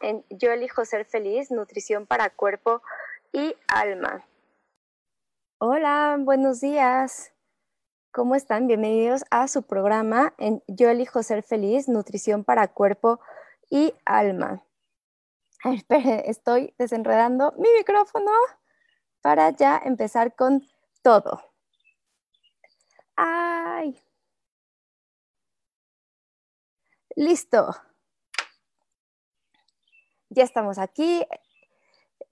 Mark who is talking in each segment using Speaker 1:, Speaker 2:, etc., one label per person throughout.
Speaker 1: En Yo elijo ser feliz, nutrición para cuerpo y alma. Hola, buenos días. ¿Cómo están? Bienvenidos a su programa en Yo elijo ser feliz, nutrición para cuerpo y alma. estoy desenredando mi micrófono para ya empezar con todo. ¡Ay! Listo ya estamos aquí.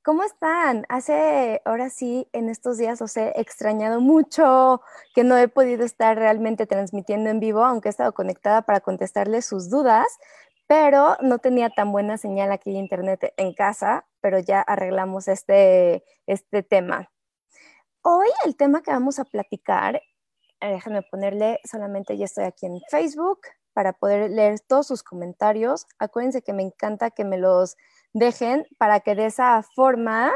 Speaker 1: ¿Cómo están? Hace, ahora sí, en estos días os he extrañado mucho, que no he podido estar realmente transmitiendo en vivo, aunque he estado conectada para contestarles sus dudas, pero no tenía tan buena señal aquí en internet en casa, pero ya arreglamos este, este tema. Hoy el tema que vamos a platicar, eh, déjenme ponerle solamente, ya estoy aquí en Facebook, para poder leer todos sus comentarios. Acuérdense que me encanta que me los dejen para que de esa forma,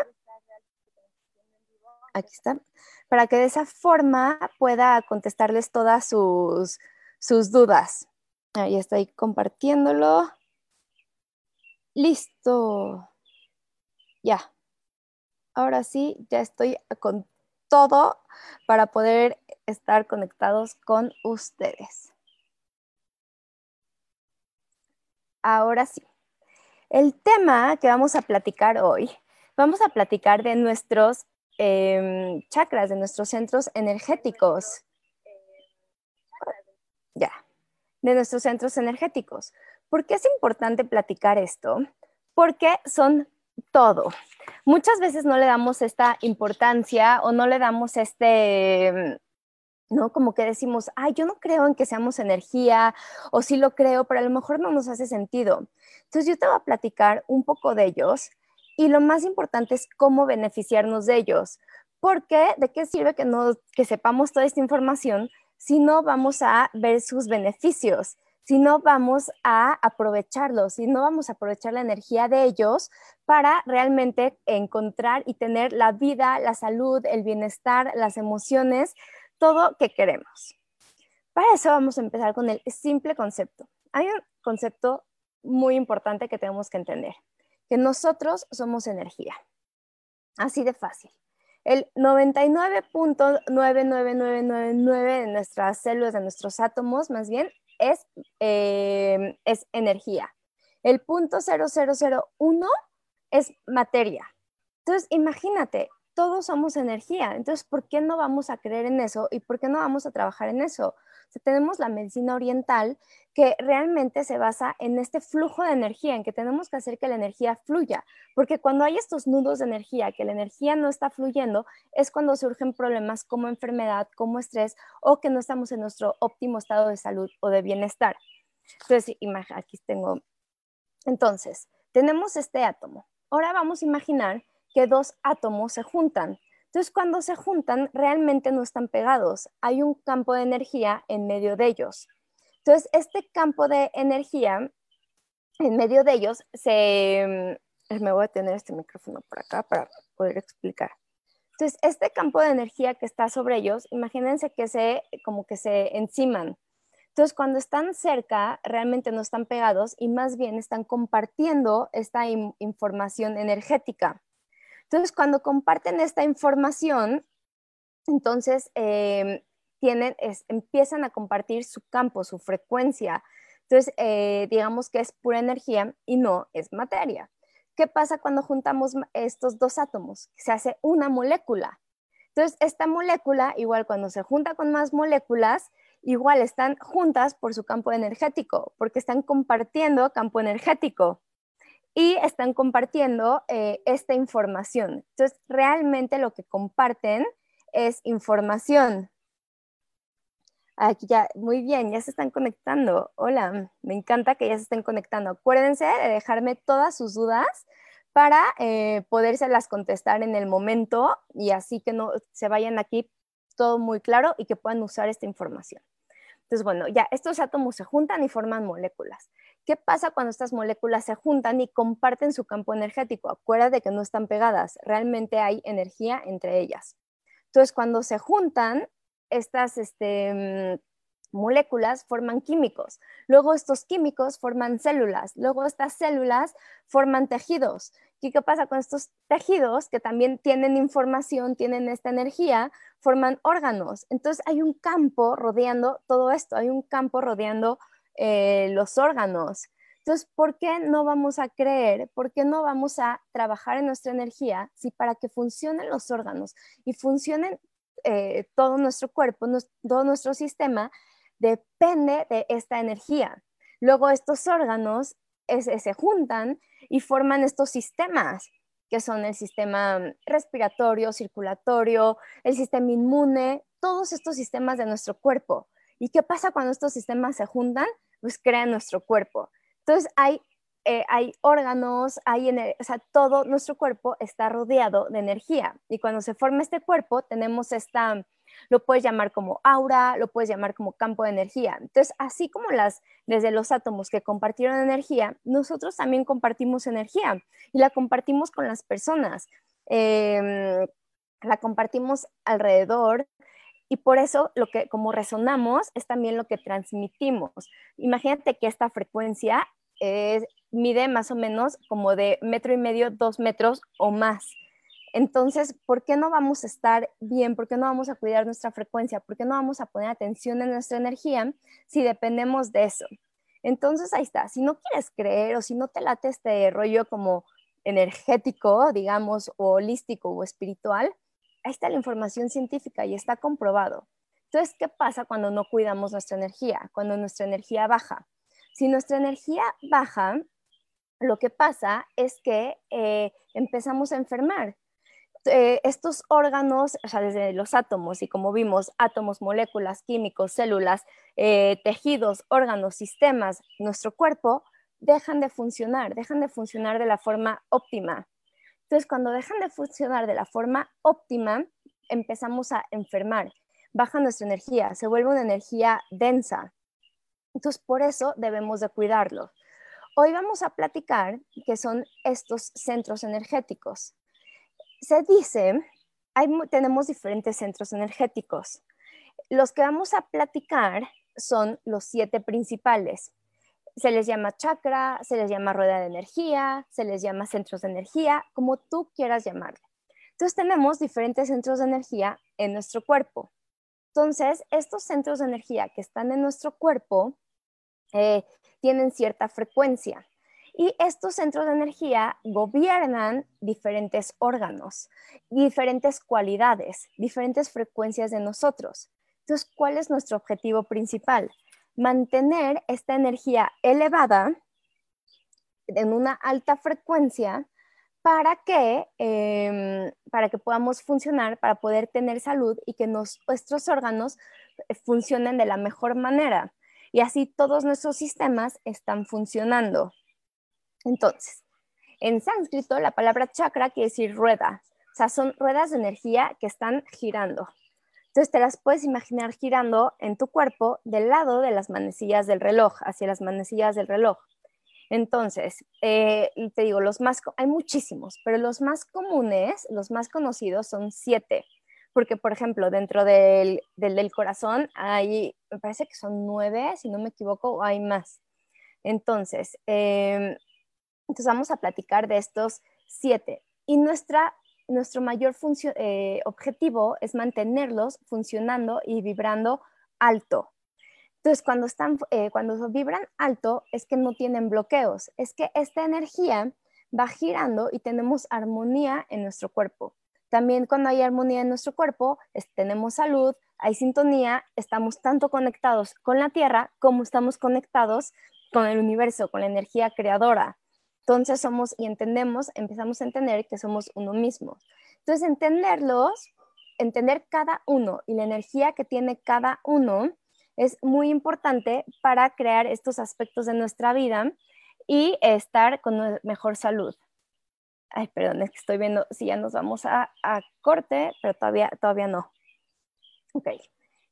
Speaker 1: aquí está, para que de esa forma pueda contestarles todas sus, sus dudas. Ahí estoy compartiéndolo. Listo. Ya. Ahora sí, ya estoy con todo para poder estar conectados con ustedes. Ahora sí. El tema que vamos a platicar hoy, vamos a platicar de nuestros em, chakras, de nuestros centros energéticos. Ya, de nuestros centros energéticos. ¿Por qué es importante platicar esto? Porque son todo. Muchas veces no le damos esta importancia o no le damos este, ¿no? Como que decimos, ay, yo no creo en que seamos energía, o sí lo creo, pero a lo mejor no nos hace sentido. Entonces yo te voy a platicar un poco de ellos y lo más importante es cómo beneficiarnos de ellos, porque de qué sirve que, no, que sepamos toda esta información si no vamos a ver sus beneficios, si no vamos a aprovecharlos, si no vamos a aprovechar la energía de ellos para realmente encontrar y tener la vida, la salud, el bienestar, las emociones todo que queremos. Para eso vamos a empezar con el simple concepto. Hay un concepto muy importante que tenemos que entender, que nosotros somos energía. Así de fácil. El 99.99999 de nuestras células, de nuestros átomos, más bien, es, eh, es energía. El punto 0001 es materia. Entonces, imagínate, todos somos energía. Entonces, ¿por qué no vamos a creer en eso y por qué no vamos a trabajar en eso? tenemos la medicina oriental que realmente se basa en este flujo de energía, en que tenemos que hacer que la energía fluya, porque cuando hay estos nudos de energía, que la energía no está fluyendo, es cuando surgen problemas como enfermedad, como estrés o que no estamos en nuestro óptimo estado de salud o de bienestar. Entonces, aquí tengo. Entonces, tenemos este átomo. Ahora vamos a imaginar que dos átomos se juntan. Entonces, cuando se juntan, realmente no están pegados. Hay un campo de energía en medio de ellos. Entonces, este campo de energía en medio de ellos se... Mm, me voy a tener este micrófono por acá para poder explicar. Entonces, este campo de energía que está sobre ellos, imagínense que se, como que se enciman. Entonces, cuando están cerca, realmente no están pegados y más bien están compartiendo esta información energética. Entonces, cuando comparten esta información, entonces em, tienen, empiezan a compartir su campo, su frecuencia. Entonces, eh, digamos que es pura energía y no es materia. ¿qué pasa cuando juntamos estos dos átomos? Se hace una molécula. Entonces, esta molécula, igual cuando se junta con más moléculas, igual están juntas por su campo energético, porque están compartiendo campo energético y están compartiendo eh, esta información. Entonces, realmente lo que comparten es información. Aquí ya, muy bien, ya se están conectando. Hola, me encanta que ya se estén conectando. Acuérdense de dejarme todas sus dudas para eh, podérselas contestar en el momento y así que no se vayan aquí todo muy claro y que puedan usar esta información. Entonces, bueno, ya estos átomos se juntan y forman moléculas. ¿Qué pasa cuando estas moléculas se juntan y comparten su campo energético? Acuérdate que no están pegadas, realmente hay energía entre ellas. Entonces, cuando se juntan, estas este, mm, moléculas forman químicos. Luego estos químicos forman células. Luego estas células forman tejidos. ¿Y qué pasa con estos tejidos que también tienen información, tienen esta energía? Forman órganos. Entonces hay un campo rodeando todo esto, hay un campo rodeando eh, los órganos. Entonces, ¿por qué no vamos a creer? ¿Por qué no vamos a trabajar en nuestra energía si para que funcionen los órganos y funcionen eh, todo nuestro cuerpo, todo nuestro sistema, depende de esta energía? Luego estos órganos se juntan y forman estos sistemas, que son el sistema respiratorio, circulatorio, el sistema inmune, todos estos sistemas de nuestro cuerpo. ¿Y qué pasa cuando estos sistemas se juntan? Pues crean nuestro cuerpo. Entonces hay, eh, hay órganos, hay o sea, todo nuestro cuerpo está rodeado de energía. Y cuando se forma este cuerpo, tenemos esta, lo puedes llamar como aura, lo puedes llamar como campo de energía. Entonces, así como las, desde los átomos que compartieron energía, nosotros también compartimos energía y la compartimos con las personas. Em, la compartimos alrededor y por eso lo que como resonamos es también lo que transmitimos. Imagínate que esta frecuencia mide más o menos como de metro y medio, dos metros o más. Entonces, ¿por qué no vamos a estar bien? ¿Por qué no vamos a cuidar nuestra frecuencia? ¿Por qué no vamos a poner atención en nuestra energía si dependemos de eso? Entonces, ahí está. Si no quieres creer o si no te late este rollo como energético, digamos, o holístico o espiritual, ahí está la información científica y está comprobado. Entonces, ¿qué pasa cuando no cuidamos nuestra energía? Cuando nuestra energía baja. Si nuestra energía baja, lo que pasa es que eh, empezamos a enfermar. Eh, estos órganos, o sea, desde los átomos, y como vimos, átomos, moléculas, químicos, células, eh, tejidos, órganos, sistemas, nuestro cuerpo, dejan de funcionar, dejan de funcionar de la forma óptima. Entonces, cuando dejan de funcionar de la forma óptima, empezamos a enfermar, baja nuestra energía, se vuelve una energía densa. Entonces, por eso debemos de cuidarlo. Hoy vamos a platicar qué son estos centros energéticos se dice, hay, tenemos diferentes centros energéticos. Los que vamos a platicar son los siete principales. Se les llama chakra, se les llama rueda de energía, se les llama centros de energía, como tú quieras llamarle. Entonces tenemos diferentes centros de energía en nuestro cuerpo. Entonces, estos centros de energía que están en nuestro cuerpo eh, tienen cierta frecuencia. Y estos centros de energía gobiernan diferentes órganos, diferentes cualidades, diferentes frecuencias de nosotros. Entonces, ¿cuál es nuestro objetivo principal? Mantener esta energía elevada en una alta frecuencia para que, em, para que podamos funcionar, para poder tener salud y que nuestros órganos funcionen de la mejor manera. Y así todos nuestros sistemas están funcionando. Entonces, en sánscrito la palabra chakra quiere decir rueda, o sea, son ruedas de energía que están girando. Entonces te las puedes imaginar girando en tu cuerpo del lado de las manecillas del reloj, hacia las manecillas del reloj. Entonces, eh, te digo, los más, hay muchísimos, pero los más comunes, los más conocidos son siete, porque por ejemplo, dentro del, del, corazón hay, me parece que son nueve, si no me equivoco, o hay más. Entonces, eh, entonces vamos a platicar de estos siete. Y nuestra, nuestro mayor eh, objetivo es mantenerlos funcionando y vibrando alto. Entonces, cuando, están, eh, cuando vibran alto es que no tienen bloqueos, es que esta energía va girando y tenemos armonía en nuestro cuerpo. También cuando hay armonía en nuestro cuerpo, tenemos salud, hay sintonía, estamos tanto conectados con la Tierra como estamos conectados con el universo, con la energía creadora. Entonces somos y entendemos, empezamos a entender que somos uno mismo. Entonces entenderlos, entender cada uno y la energía que tiene cada uno es muy importante para crear estos aspectos de nuestra vida y estar con mejor salud. Ay, perdón, es que estoy viendo si ya nos vamos a, corte, pero todavía, todavía no. Ok,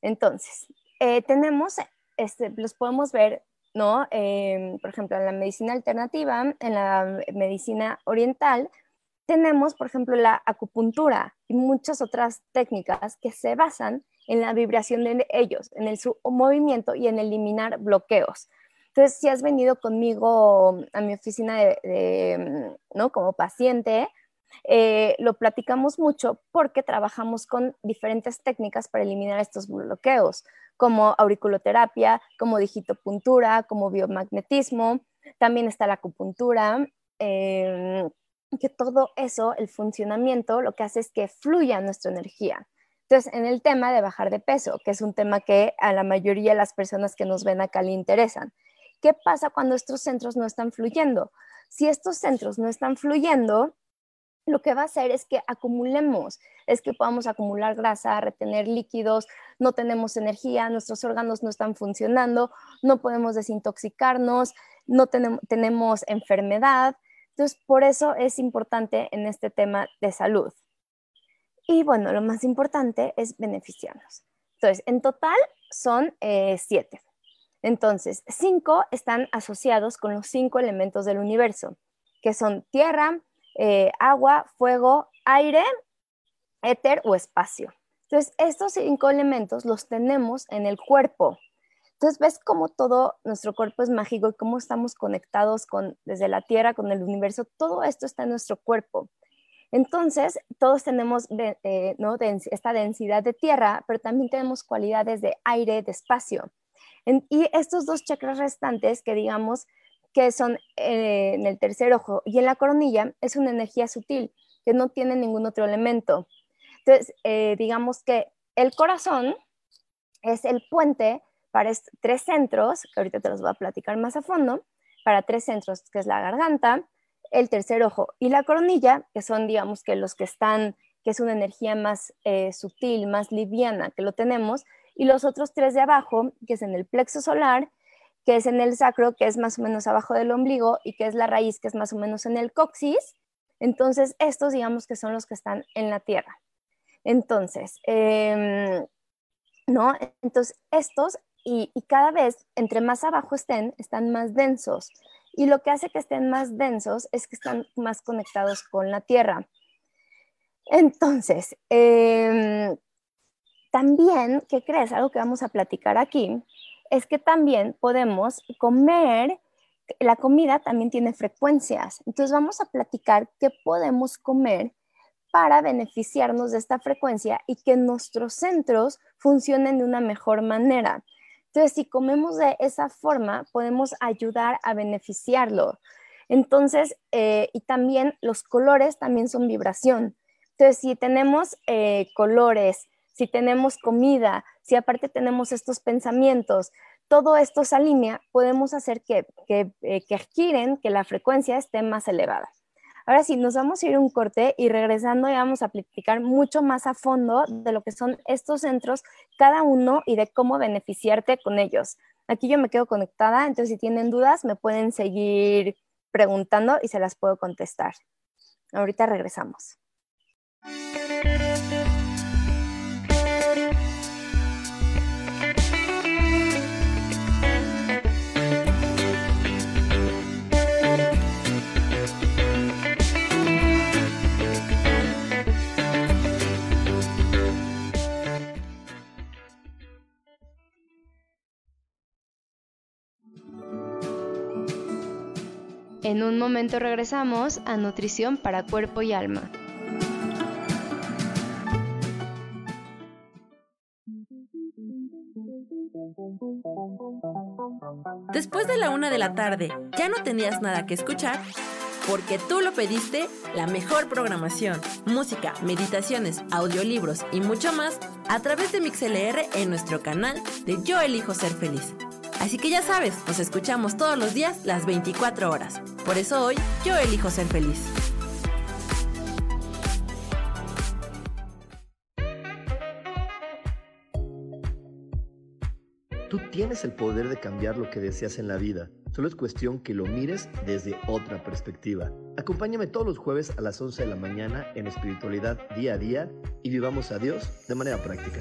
Speaker 1: entonces, eh, tenemos, este, los podemos ver, ¿no? Em, por ejemplo, en la medicina alternativa, en la medicina oriental, tenemos, por ejemplo, la acupuntura y muchas otras técnicas que se basan en la vibración de ellos, en el su movimiento y en eliminar bloqueos. Entonces, si has venido conmigo a mi oficina de, ¿no? como paciente, eh, lo platicamos mucho porque trabajamos con diferentes técnicas para eliminar estos bloqueos, como auriculoterapia, como digitopuntura, como biomagnetismo, también está la acupuntura, em, que todo eso, el funcionamiento, lo que hace es que fluya nuestra energía. Entonces, en el tema de bajar de peso, que es un tema que a la mayoría de las personas que nos ven acá le interesan, ¿qué pasa cuando estos centros no están fluyendo? Si estos centros no están fluyendo, lo que va a hacer es que acumulemos, es que podamos acumular grasa, retener líquidos, no tenemos energía, nuestros órganos no están funcionando, no podemos desintoxicarnos, no tenemos, tenemos enfermedad. Entonces, por eso es importante en este tema de salud. Y bueno, lo más importante es beneficiarnos. Entonces, en total son eh, siete. Entonces, cinco están asociados con los cinco elementos del universo, que son tierra, eh, agua, fuego, aire, éter o espacio. Entonces, estos cinco elementos los tenemos en el cuerpo. Entonces, ves cómo todo nuestro cuerpo es mágico y cómo estamos conectados con, desde la Tierra, con el universo. Todo esto está en nuestro cuerpo. Entonces, todos tenemos eh, esta densidad de tierra, pero también tenemos cualidades de aire, de espacio. y estos dos chakras restantes, que digamos que son eh, en el tercer ojo y en la coronilla, es una energía sutil que no tiene ningún otro elemento. Entonces, eh, digamos que el corazón es el puente para tres centros, que ahorita te los voy a platicar más a fondo, para tres centros, que es la garganta, el tercer ojo y la coronilla, que son, digamos, que los que están, que es una energía más eh, sutil, más liviana, que lo tenemos, y los otros tres de abajo, que es en el plexo solar, que es en el sacro, que es más o menos abajo del ombligo, y que es la raíz, que es más o menos en el coxis. Entonces, estos digamos que son los que están en la tierra. Entonces, em, ¿no? Entonces, estos, y, y cada vez, entre más abajo estén, están más densos. Y lo que hace que estén más densos es que están más conectados con la tierra. Entonces, em, también, ¿qué crees? Algo que vamos a platicar aquí es que también podemos comer, la comida también tiene frecuencias. Entonces vamos a platicar qué podemos comer para beneficiarnos de esta frecuencia y que nuestros centros funcionen de una mejor manera. Entonces, si comemos de esa forma, podemos ayudar a beneficiarlo. Entonces, eh, y también los colores también son vibración. Entonces, si tenemos eh, colores, si tenemos comida, si aparte tenemos estos pensamientos, todo esto se alinea, podemos hacer que, que, eh, que giren, que la frecuencia esté más elevada. Ahora sí, nos vamos a ir un corte y regresando ya vamos a platicar mucho más a fondo de lo que son estos centros, cada uno y de cómo beneficiarte con ellos. Aquí yo me quedo conectada, entonces si tienen dudas me pueden seguir preguntando y se las puedo contestar. Ahorita regresamos. En un momento regresamos a Nutrición para Cuerpo y Alma.
Speaker 2: Después de la una de la tarde, ¿ya no tenías nada que escuchar? porque tú lo pediste, la mejor programación, música, meditaciones, audiolibros y mucho más a través de MixLR en nuestro canal de Yo elijo ser feliz. Así que ya sabes, nos escuchamos todos los días las 24 horas. Por eso hoy yo elijo ser feliz.
Speaker 3: Tú tienes el poder de cambiar lo que deseas en la vida. Solo es cuestión que lo mires desde otra perspectiva. Acompáñame todos los jueves a las 11 de la mañana en espiritualidad día a día y vivamos a Dios de manera práctica.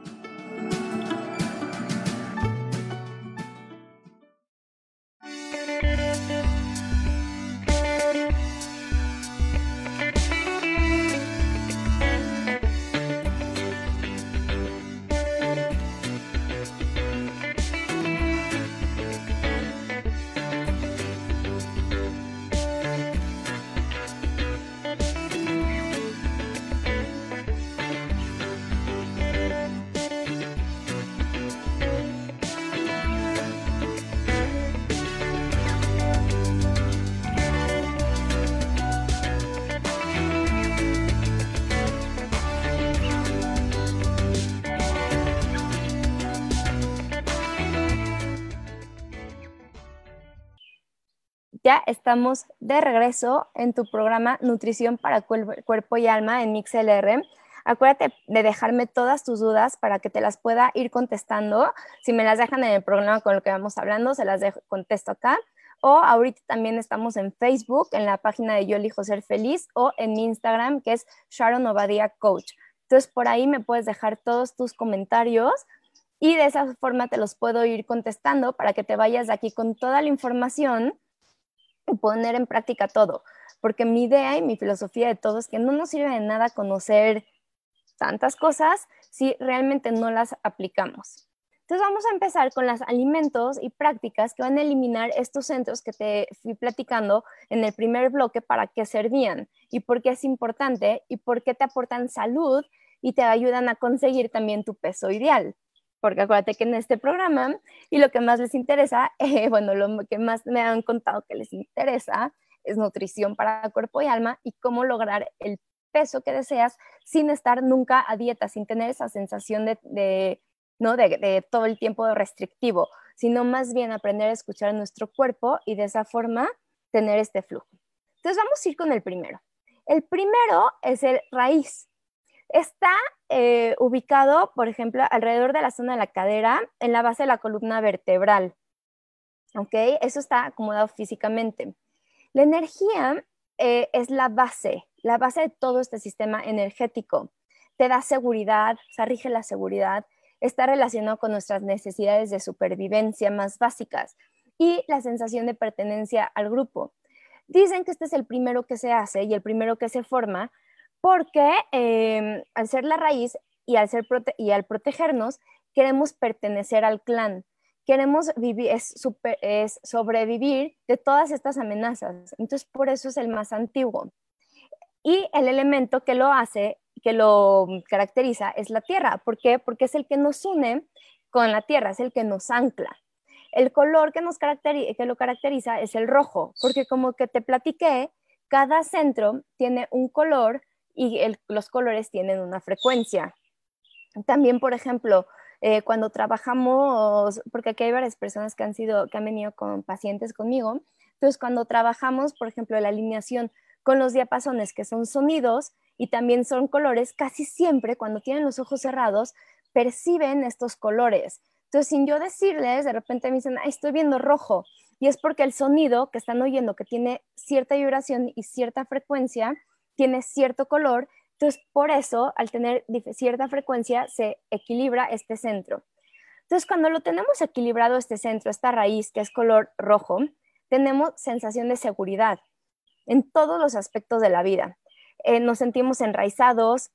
Speaker 1: Ya estamos de regreso en tu programa Nutrición para Cuerpo y Alma en MixLR. Acuérdate de dejarme todas tus dudas para que te las pueda ir contestando. Si me las dejan en el programa con lo que vamos hablando, se las dejo, contesto acá. O ahorita también estamos en Facebook, en la página de Yo elijo ser feliz, o en mi Instagram, que es Sharon Obadia Coach. Entonces, por ahí me puedes dejar todos tus comentarios y de esa forma te los puedo ir contestando para que te vayas de aquí con toda la información poner en práctica todo, porque mi idea y mi filosofía de todo es que no nos sirve de nada conocer tantas cosas si realmente no las aplicamos. Entonces vamos a empezar con los alimentos y prácticas que van a eliminar estos centros que te fui platicando en el primer bloque para qué servían y por qué es importante y por qué te aportan salud y te ayudan a conseguir también tu peso ideal porque acuérdate que en este programa y lo que más les interesa, eh, bueno, lo que más me han contado que les interesa es nutrición para cuerpo y alma y cómo lograr el peso que deseas sin estar nunca a dieta, sin tener esa sensación de, ¿no? De, todo el tiempo restrictivo, sino más bien aprender a escuchar nuestro cuerpo y de esa forma tener este flujo. Entonces vamos a ir con el primero. El primero es el raíz. Está eh, ubicado, por ejemplo, alrededor de la zona de la cadera, en la base de la columna vertebral. ¿Ok? Eso está acomodado físicamente. La energía eh, es la base, la base de todo este sistema energético. Te da seguridad, se rige la seguridad, está relacionado con nuestras necesidades de supervivencia más básicas y la sensación de pertenencia al grupo. Dicen que este es el primero que se hace y el primero que se forma porque em, al ser la raíz y al, ser y al protegernos, queremos pertenecer al clan, queremos vivir, es, es sobrevivir de todas estas amenazas. Entonces, por eso es el más antiguo. Y el elemento que lo hace, que lo caracteriza, es la tierra. ¿Por qué? Porque es el que nos une con la tierra, es el que nos ancla. El color que, nos caracteriza, que lo caracteriza es el rojo, porque como que te platiqué, cada centro tiene un color y los colores tienen una frecuencia. También, por ejemplo, eh, cuando trabajamos, porque aquí hay varias personas que han sido, que han venido con pacientes conmigo, entonces cuando trabajamos, por ejemplo, la alineación con los diapasones que son sonidos y también son colores, casi siempre cuando tienen los ojos cerrados perciben estos colores. Entonces, sin yo decirles, de repente me dicen, estoy viendo rojo. Y es porque el sonido que están oyendo, que tiene cierta vibración y cierta frecuencia, tiene cierto color. Entonces, por eso, al tener cierta frecuencia, se equilibra este centro. Entonces, cuando lo tenemos equilibrado este centro, esta raíz que es color rojo, tenemos sensación de seguridad en todos los aspectos de la vida. Eh, nos sentimos enraizados,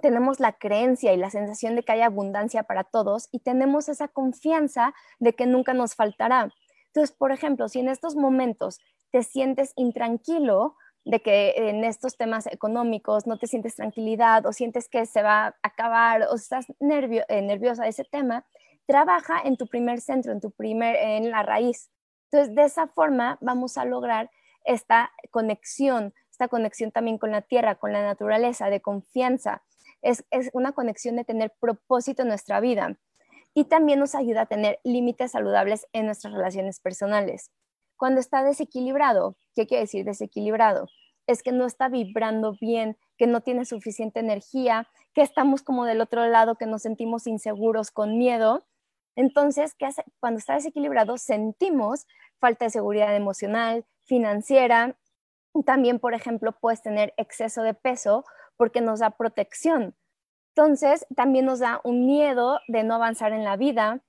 Speaker 1: tenemos la creencia y la sensación de que hay abundancia para todos y tenemos esa confianza de que nunca nos faltará. Entonces, por ejemplo, si en estos momentos te sientes intranquilo de que en estos temas económicos no te sientes tranquilidad o sientes que se va a acabar o estás nervio, eh, nerviosa ese tema, trabaja en tu primer centro, en tu primer, en la raíz. Entonces, de esa forma vamos a lograr esta conexión, esta conexión también con la tierra, con la naturaleza, de confianza. Es, una conexión de tener propósito en nuestra vida y también nos ayuda a tener límites saludables en nuestras relaciones personales. Cuando está desequilibrado, ¿qué quiere decir desequilibrado? Es que no está vibrando bien, que no tiene suficiente energía, que estamos como del otro lado, que nos sentimos inseguros, con miedo. Entonces, ¿qué hace? cuando está desequilibrado, sentimos falta de seguridad emocional, financiera. También, por ejemplo, puedes tener exceso de peso porque nos da protección. Entonces, también nos da un miedo de no avanzar en la vida.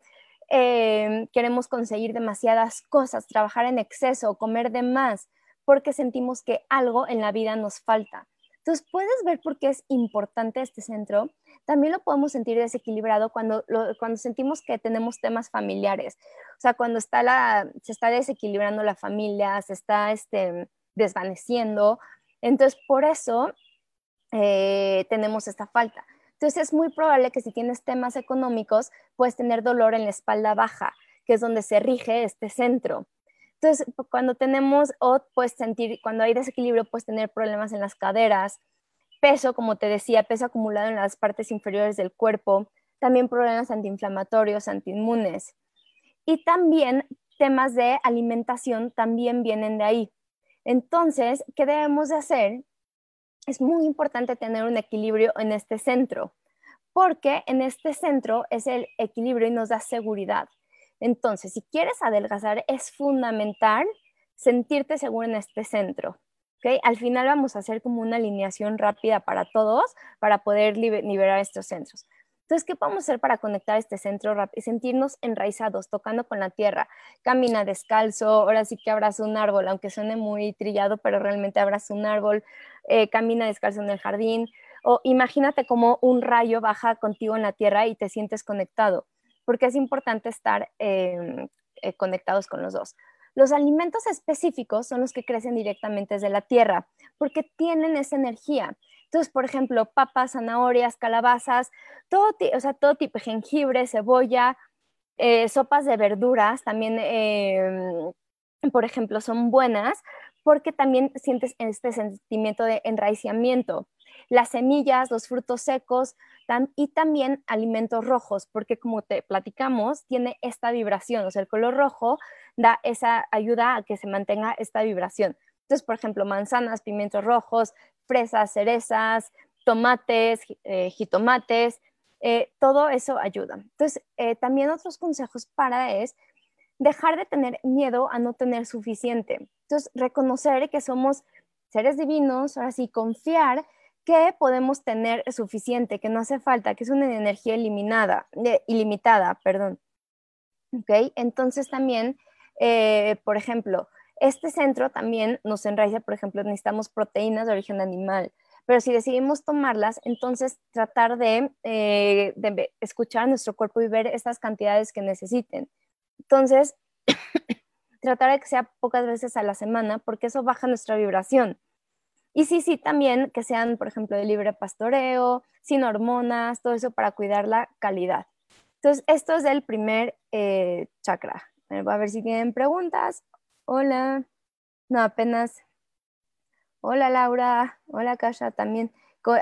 Speaker 1: Em, queremos conseguir demasiadas cosas, trabajar en exceso, comer de más, porque sentimos que algo en la vida nos falta. Entonces, puedes ver por qué es importante este centro. También lo podemos sentir desequilibrado cuando, cuando sentimos que tenemos temas familiares. O sea, cuando está se está desequilibrando la familia, se está este, desvaneciendo. Entonces, por eso eh, tenemos esta falta. Entonces es muy probable que si tienes temas económicos, puedes tener dolor en la espalda baja, que es donde se rige este centro. Entonces, cuando tenemos o puedes sentir, cuando hay desequilibrio, puedes tener problemas en las caderas, peso, como te decía, peso acumulado en las partes inferiores del cuerpo, también problemas antiinflamatorios, antiinmunes. Y también temas de alimentación también vienen de ahí. Entonces, ¿qué debemos de hacer? es muy importante tener un equilibrio en este centro, porque en este centro es el equilibrio y nos da seguridad. Entonces, si quieres adelgazar, es fundamental sentirte seguro en este centro. ¿okay? Al final vamos a hacer como una alineación rápida para todos para poder liberar estos centros. Entonces, ¿qué podemos hacer para conectar este centro y sentirnos enraizados, tocando con la tierra? Camina descalzo, ahora sí que abraza un árbol, aunque suene muy trillado, pero realmente abraza un árbol, eh, camina descalzo en el jardín, o imagínate como un rayo baja contigo en la tierra y te sientes conectado, porque es importante estar em, eh, conectados con los dos. Los alimentos específicos son los que crecen directamente desde la tierra, porque tienen esa energía. Entonces, por ejemplo, papas, zanahorias, calabazas, todo, o sea, todo tipo, jengibre, cebolla, eh, sopas de verduras, también, em, por ejemplo, son buenas porque también sientes este sentimiento de enraiciamiento. Las semillas, los frutos secos y también alimentos rojos, porque como te platicamos, tiene esta vibración, o sea, el color rojo da esa ayuda a que se mantenga esta vibración. Entonces, por ejemplo, manzanas, pimientos rojos, fresas, cerezas, tomates, eh, jitomates, eh, todo eso ayuda. Entonces, eh, también otros consejos para es dejar de tener miedo a no tener suficiente. Entonces, reconocer que somos seres divinos, ahora sí, confiar que podemos tener suficiente, que no hace falta, que es una energía eliminada, ilimitada, perdón. ¿Ok? Entonces también, por ejemplo, este centro también nos enraiza, por ejemplo, necesitamos proteínas de origen animal, pero si decidimos tomarlas, entonces tratar de, eh, de escuchar a nuestro cuerpo y ver estas cantidades que necesiten. Entonces, tratar de que sea pocas veces a la semana, porque eso baja nuestra vibración. Y sí, sí, también que sean, por ejemplo, de libre pastoreo, sin hormonas, todo eso para cuidar la calidad. Entonces, esto es el primer eh, chakra. Voy a ver si tienen preguntas. Hola. No, apenas. Hola Laura. Hola Kasha también.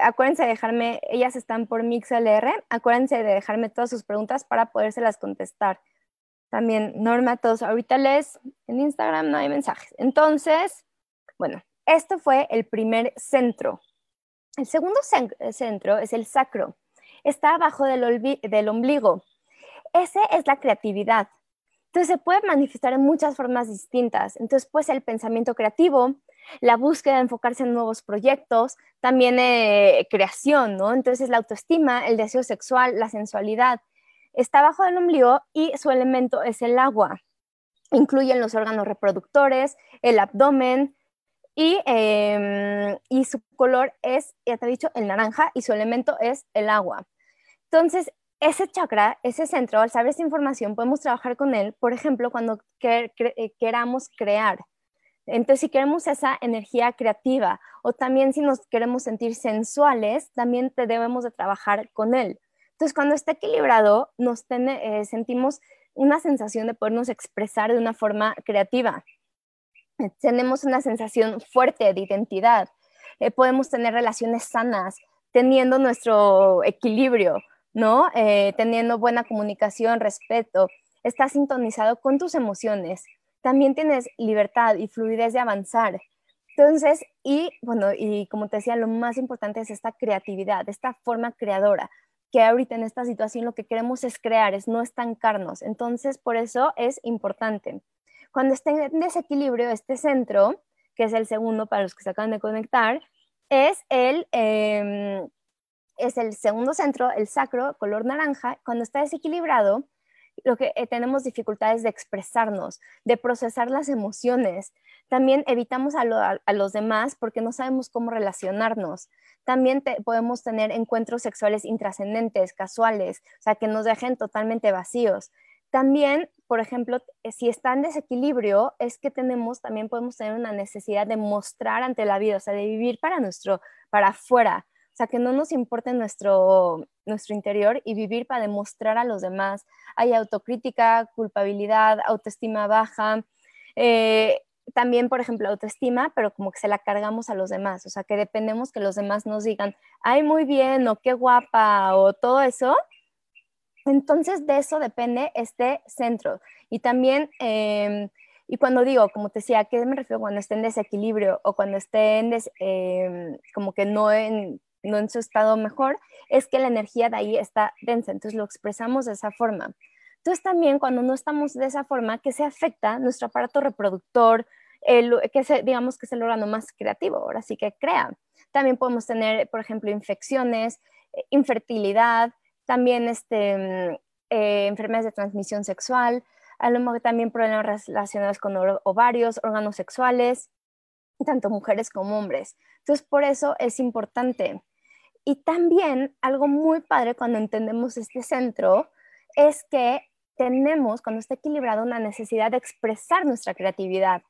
Speaker 1: Acuérdense de dejarme, ellas están por MixLR, acuérdense de dejarme todas sus preguntas para podérselas contestar. También Norma, todos ahorita les en Instagram no hay mensajes. Entonces, bueno, este fue el primer centro. El segundo centro es el sacro. Está abajo del, ombligo. Ese es la creatividad. Entonces se puede manifestar en muchas formas distintas. Entonces puede ser el pensamiento creativo, la búsqueda de enfocarse en nuevos proyectos, también eh, creación, ¿no? Entonces la autoestima, el deseo sexual, la sensualidad. Está abajo del ombligo y su elemento es el agua. Incluyen los órganos reproductores, el abdomen, Em, y, su color es, ya te he dicho, el naranja y su elemento es el agua. Entonces, ese chakra, ese centro, al saber esa información, podemos trabajar con él, por ejemplo, cuando eh, queramos crear. Entonces, si queremos esa energía creativa o también si nos queremos sentir sensuales, también debemos de trabajar con él. Entonces, cuando está equilibrado, nos eh, sentimos una sensación de podernos expresar de una forma creativa tenemos una sensación fuerte de identidad, eh, podemos tener relaciones sanas, teniendo nuestro equilibrio, ¿no? Eh, teniendo buena comunicación, respeto, estás sintonizado con tus emociones, también tienes libertad y fluidez de avanzar. Entonces, y bueno, y como te decía, lo más importante es esta creatividad, esta forma creadora, que ahorita en esta situación lo que queremos es crear, es no estancarnos. Entonces, por eso es importante. Cuando está en desequilibrio, este centro, que es el segundo para los que se acaban de conectar, es el, em, es el segundo centro, el sacro, color naranja. Cuando está desequilibrado, lo que eh, tenemos dificultades de expresarnos, de procesar las emociones. También evitamos a, los demás porque no sabemos cómo relacionarnos. También podemos tener encuentros sexuales intrascendentes, casuales, o sea, que nos dejen totalmente vacíos. También, por ejemplo, eh, si está en desequilibrio, es que tenemos, también podemos tener una necesidad de mostrar ante la vida, o sea, de vivir para nuestro, para afuera, o sea, que no nos importe nuestro, nuestro interior y vivir para demostrar a los demás. Hay autocrítica, culpabilidad, autoestima baja. Eh, también, por ejemplo, autoestima, pero como que se la cargamos a los demás, o sea, que dependemos que los demás nos digan, ay, muy bien, o qué guapa, o todo eso, entonces, de eso depende este centro. Y también, em, y cuando digo, como te decía, ¿a qué me refiero cuando esté en desequilibrio o cuando esté en em, como que no en, no en su estado mejor? Es que la energía de ahí está densa, entonces lo expresamos de esa forma. Entonces también cuando no estamos de esa forma, que se afecta nuestro aparato reproductor, que se, digamos que es el órgano más creativo, ahora sí que crea. También podemos tener, por ejemplo, infecciones, eh, infertilidad, también este, mm, eh, enfermedades de transmisión sexual, a lo mejor también problemas relacionados con ovarios, órganos sexuales, tanto mujeres como hombres. Entonces, por eso es importante. Y también algo muy padre cuando entendemos este centro es que tenemos, cuando está equilibrado, una necesidad de expresar nuestra creatividad,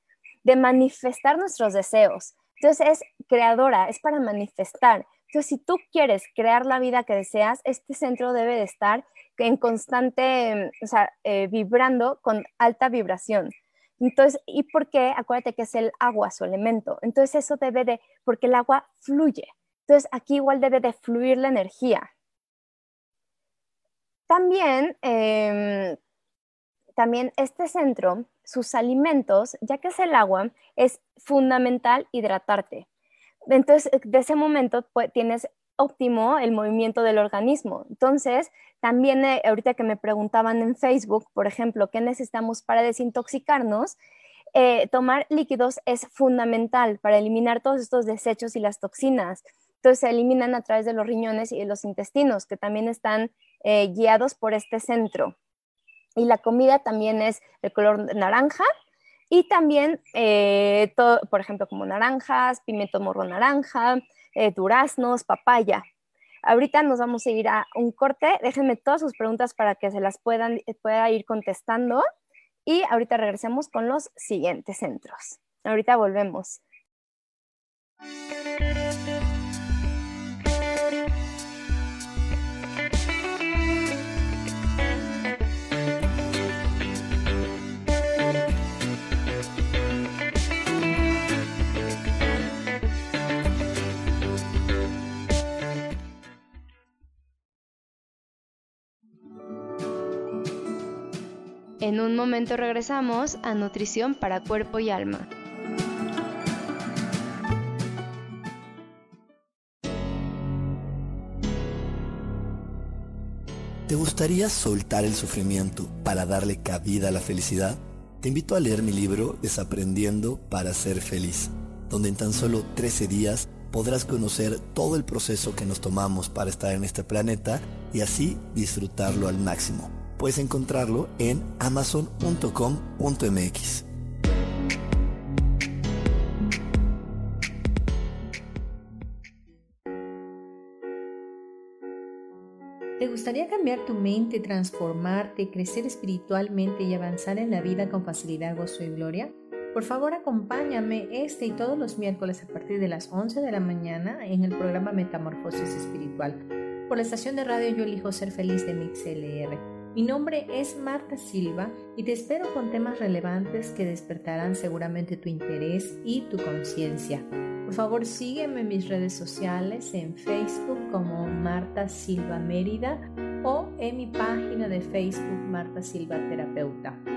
Speaker 1: de manifestar nuestros deseos. Entonces es creadora, es para manifestar. Entonces, si tú quieres crear la vida que deseas, este centro debe de estar en constante, o sea, eh, vibrando con alta vibración. Entonces, ¿y por qué? Acuérdate que es el agua, su elemento. Entonces, eso debe de, porque el agua fluye. Entonces, aquí igual debe de fluir la energía. También, em, también este centro, sus alimentos, ya que es el agua, es fundamental hidratarte. Entonces, eh, de ese momento pues, tienes óptimo el movimiento del organismo. Entonces, también eh, ahorita que me preguntaban en Facebook, por ejemplo, ¿qué necesitamos para desintoxicarnos? Eh, tomar líquidos es fundamental para eliminar todos estos desechos y las toxinas. Entonces se eliminan a través de los riñones y de los intestinos, que también están guiados por este centro. Y la comida también es de color naranja, Y también, eh, por ejemplo, como naranjas, pimiento morro naranja, eh, duraznos, papaya. Ahorita nos vamos a ir a un corte. Déjenme todas sus preguntas para que se las puedan pueda ir contestando. Y ahorita regresamos con los siguientes centros. Ahorita volvemos. En un momento regresamos a nutrición para cuerpo y alma.
Speaker 3: ¿Te gustaría soltar el sufrimiento para darle cabida a la felicidad? Te invito a leer mi libro Desaprendiendo para ser feliz, donde en tan solo 13 días podrás conocer todo el proceso que nos tomamos para estar en este planeta y así disfrutarlo al máximo. Puedes encontrarlo en amazon.com.mx.
Speaker 4: ¿Te gustaría cambiar tu mente, transformarte, crecer espiritualmente y avanzar en la vida con facilidad, gozo y gloria? Por favor, acompáñame este y todos los miércoles a partir de las 11 de la mañana en el programa Metamorfosis Espiritual por la estación de radio Yo elijo ser feliz de MixLR. Mi nombre es Marta Silva y te espero con temas relevantes que despertarán seguramente tu interés y tu conciencia. Por favor, sígueme en mis redes sociales en Facebook como Marta Silva Mérida o en mi página de Facebook Marta Silva Terapeuta.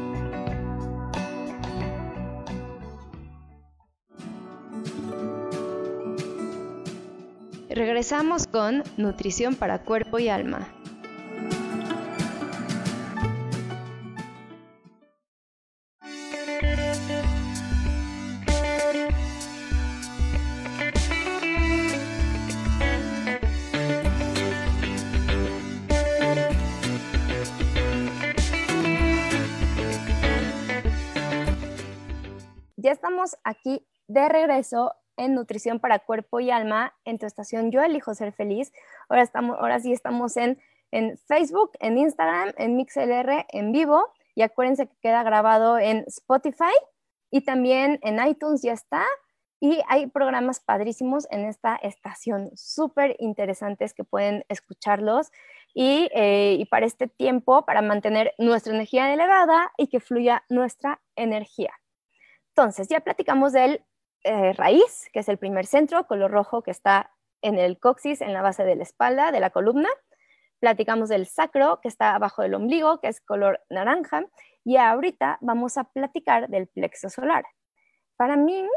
Speaker 1: Regresamos con Nutrición para Cuerpo y Alma. Ya estamos aquí de regreso en nutrición para cuerpo y alma en tu estación Yo elijo ser feliz. Ahora, estamos, ahora sí estamos en, en Facebook, en Instagram, en MixLR en vivo y acuérdense que queda grabado en Spotify y también en iTunes ya está. Y hay programas padrísimos en esta estación, súper interesantes que pueden escucharlos. Y, eh, y, para este tiempo, para mantener nuestra energía elevada y que fluya nuestra energía. Entonces, ya platicamos del eh, raíz, que es el primer centro, color rojo que está en el coxis, en la base de la espalda, de la columna. Platicamos del sacro, que está abajo del ombligo, que es color naranja. Y ahorita vamos a platicar del plexo solar. Para mí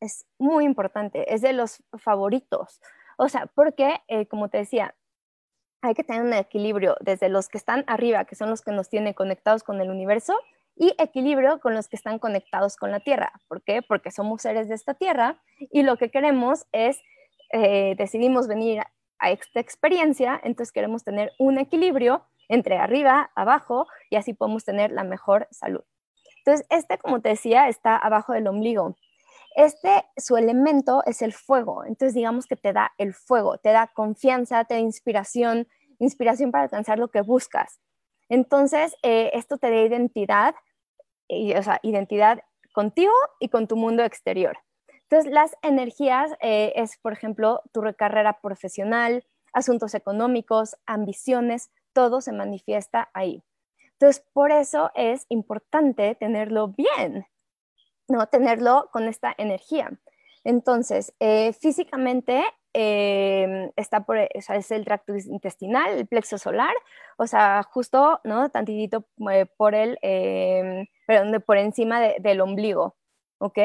Speaker 1: es muy importante, es de los favoritos. O sea, porque, eh, como te decía, hay que tener un equilibrio desde los que están arriba, que son los que nos tienen conectados con el universo, y equilibrio con los que están conectados con la Tierra. ¿Por qué? Porque somos seres de esta Tierra y lo que queremos es, eh, decidimos venir a esta experiencia, entonces queremos tener un equilibrio entre arriba, abajo y así podemos tener la mejor salud. Entonces, este, como te decía, está abajo del ombligo. Este, su elemento es el fuego, entonces digamos que te da el fuego, te da confianza, te da inspiración, inspiración para alcanzar lo que buscas. Entonces, eh, esto te da identidad, o sea, identidad contigo y con tu mundo exterior. Entonces, las energías eh, es, por ejemplo, tu carrera profesional, asuntos económicos, ambiciones, todo se manifiesta ahí. Entonces, por eso es importante tenerlo bien, ¿no? Tenerlo con esta energía. Entonces, eh, físicamente em, está por, o sea, es el tracto intestinal, el plexo solar, o sea, justo, ¿no? Tantitito eh, por el, eh, perdón, por encima del ombligo, ¿ok?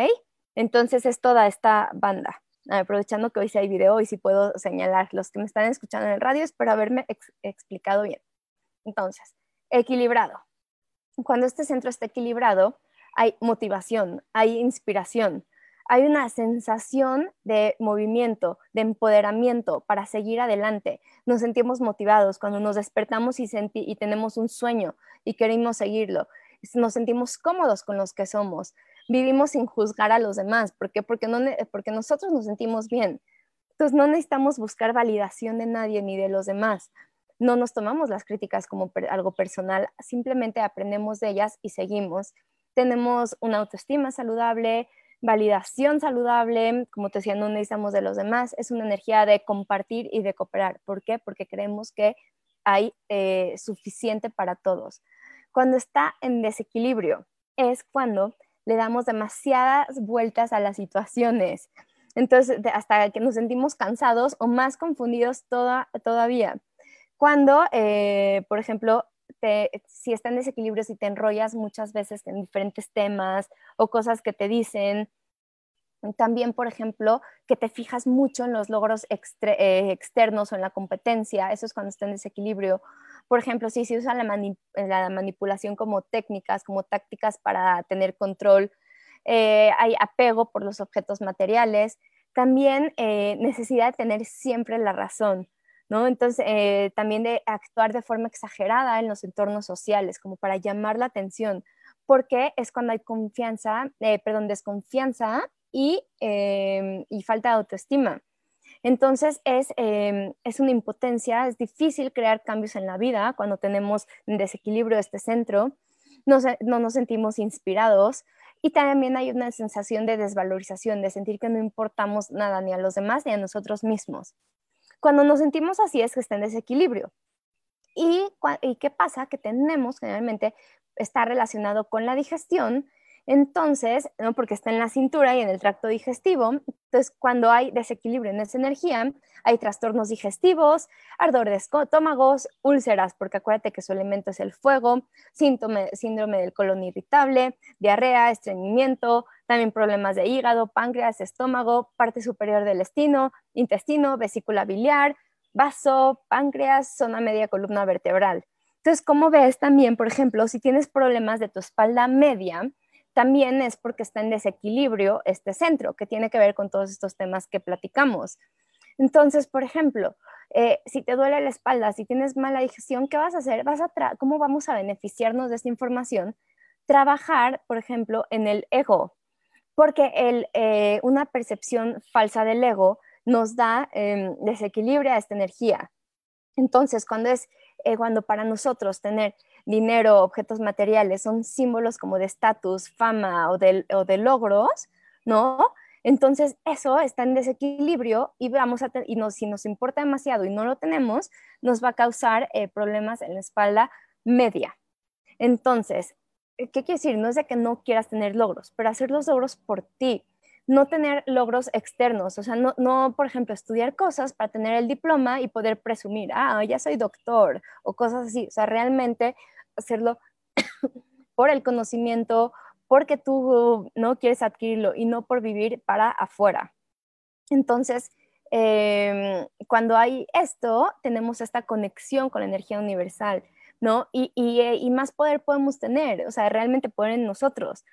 Speaker 1: Entonces es toda esta banda. Aprovechando que hoy sí hay video y sí puedo señalar los que me están escuchando en el radio, espero haberme explicado bien. Entonces, equilibrado. Cuando este centro está equilibrado, hay motivación, hay inspiración, hay una sensación de movimiento, de empoderamiento para seguir adelante. Nos sentimos motivados cuando nos despertamos y, tenemos un sueño y queremos seguirlo. Nos sentimos cómodos con los que somos. Vivimos sin juzgar a los demás. ¿Por qué? Porque, porque nosotros nos sentimos bien. Entonces no necesitamos buscar validación de nadie ni de los demás. No nos tomamos las críticas como algo personal, simplemente aprendemos de ellas y seguimos. Tenemos una autoestima saludable, validación saludable, como te decía, no necesitamos de los demás, es una energía de compartir y de cooperar. ¿Por qué? Porque creemos que hay eh, suficiente para todos. Cuando está en desequilibrio es cuando le damos demasiadas vueltas a las situaciones. Entonces, hasta que nos sentimos cansados o más confundidos todavía. Cuando, eh, por ejemplo, si está en desequilibrio, si te enrollas muchas veces en diferentes temas o cosas que te dicen. También, por ejemplo, que te fijas mucho en los logros eh, externos o en la competencia, eso es cuando está en desequilibrio. Por ejemplo, si se usa la, manipulación como técnicas, como tácticas para tener control, eh, hay apego por los objetos materiales, también eh, necesidad de tener siempre la razón. Entonces, eh, también de actuar de forma exagerada en los entornos sociales, como para llamar la atención, porque es cuando hay confianza, eh, perdón, desconfianza y, y, falta de autoestima. Entonces, es, em, es una impotencia, es difícil crear cambios en la vida cuando tenemos en desequilibrio este centro, no, no nos sentimos inspirados, y también hay una sensación de desvalorización, de sentir que no importamos nada ni a los demás ni a nosotros mismos. Cuando nos sentimos así es que está en desequilibrio. ¿Y, ¿Y qué pasa? Que tenemos generalmente, está relacionado con la digestión, entonces, ¿no? porque está en la cintura y en el tracto digestivo, entonces cuando hay desequilibrio en esa energía, hay trastornos digestivos, ardor de estómagos, úlceras, porque acuérdate que su elemento es el fuego, síndrome, síndrome del colon irritable, diarrea, estreñimiento, también problemas de hígado, páncreas, estómago, parte superior del intestino, intestino, vesícula biliar, vaso, páncreas, zona media columna vertebral. Entonces, como ves también, por ejemplo, si tienes problemas de tu espalda media, también es porque está en desequilibrio este centro, que tiene que ver con todos estos temas que platicamos. Entonces, por ejemplo, eh, si te duele la espalda, si tienes mala digestión, ¿qué vas a hacer? Vas a ¿Cómo vamos a beneficiarnos de esta información? Trabajar, por ejemplo, en el ego, porque el, eh, una percepción falsa del ego nos da eh, desequilibrio a esta energía. Entonces, cuando es eh, cuando para nosotros tener dinero, objetos materiales son símbolos como de estatus, fama o de, o de, logros, ¿no? Entonces eso está en desequilibrio y, vamos a y si nos importa demasiado y no lo tenemos, nos va a causar eh, problemas en la espalda media. Entonces, ¿qué quiere decir? No es de que no quieras tener logros, pero hacer los logros por ti, no tener logros externos, o sea, no, no, por ejemplo, estudiar cosas para tener el diploma y poder presumir, ah, ya soy doctor o cosas así, o sea, realmente hacerlo por el conocimiento, porque tú no quieres adquirirlo y no por vivir para afuera. Entonces, em, cuando hay esto, tenemos esta conexión con la energía universal, ¿no? Y, y, y, más poder podemos tener, o sea, realmente poder en nosotros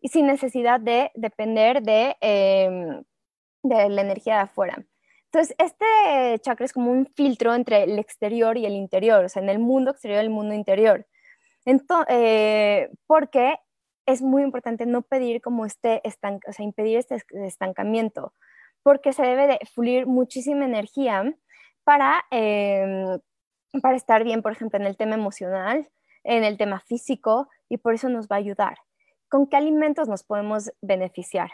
Speaker 1: y sin necesidad de depender de, em, de la energía de afuera. Entonces, este chakra es como un filtro entre el exterior y el interior, o sea, en el mundo exterior y el mundo interior. Entonces, eh, porque es muy importante no pedir como este, o sea, impedir este estancamiento, porque se debe de fluir muchísima energía para, em, para estar bien, por ejemplo, en el tema emocional, en el tema físico, y por eso nos va a ayudar con qué alimentos nos podemos beneficiar.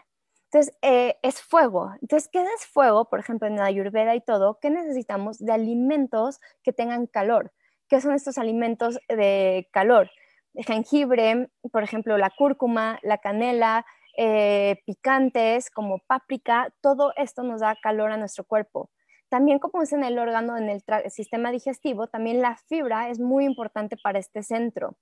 Speaker 1: Entonces, eh, es fuego. Entonces, ¿qué es fuego? Por ejemplo, en la ayurveda y todo, ¿qué necesitamos de alimentos que tengan calor? ¿Qué son estos alimentos de calor? Jengibre, por ejemplo, la cúrcuma, la canela, eh, picantes como páprica, todo esto nos da calor a nuestro cuerpo. También como es en el órgano, en el sistema digestivo, también la fibra es muy importante para este centro.